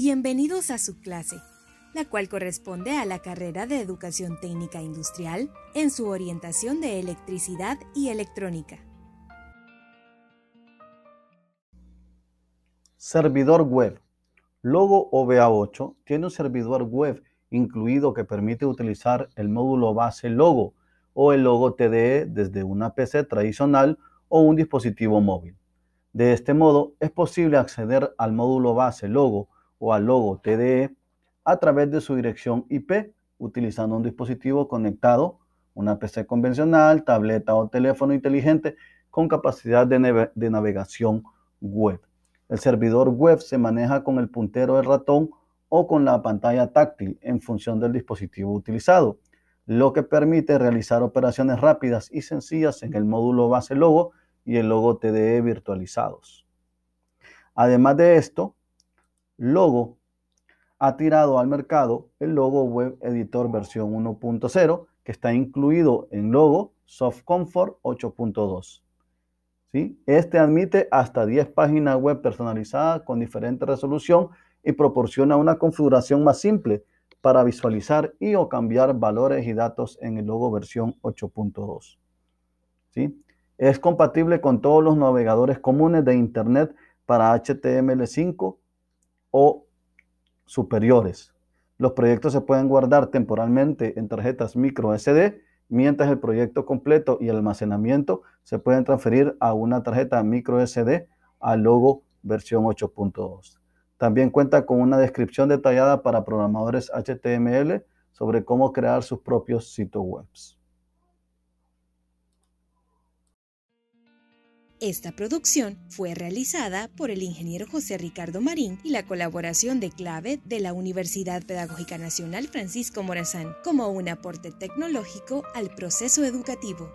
Bienvenidos a su clase, la cual corresponde a la carrera de Educación Técnica Industrial en su orientación de electricidad y electrónica. Servidor web. Logo OVA8 tiene un servidor web incluido que permite utilizar el módulo base Logo o el logo TDE desde una PC tradicional o un dispositivo móvil. De este modo, es posible acceder al módulo base Logo o al logo TDE a través de su dirección IP utilizando un dispositivo conectado, una PC convencional, tableta o teléfono inteligente con capacidad de, de navegación web. El servidor web se maneja con el puntero del ratón o con la pantalla táctil en función del dispositivo utilizado, lo que permite realizar operaciones rápidas y sencillas en el módulo base logo y el logo TDE virtualizados. Además de esto, Logo ha tirado al mercado el Logo Web Editor versión 1.0 que está incluido en Logo Soft Comfort 8.2. ¿Sí? Este admite hasta 10 páginas web personalizadas con diferente resolución y proporciona una configuración más simple para visualizar y o cambiar valores y datos en el logo versión 8.2. ¿Sí? Es compatible con todos los navegadores comunes de Internet para HTML5 o superiores. Los proyectos se pueden guardar temporalmente en tarjetas micro SD, mientras el proyecto completo y el almacenamiento se pueden transferir a una tarjeta micro SD al logo versión 8.2. También cuenta con una descripción detallada para programadores HTML sobre cómo crear sus propios sitios web. Esta producción fue realizada por el ingeniero José Ricardo Marín y la colaboración de clave de la Universidad Pedagógica Nacional Francisco Morazán como un aporte tecnológico al proceso educativo.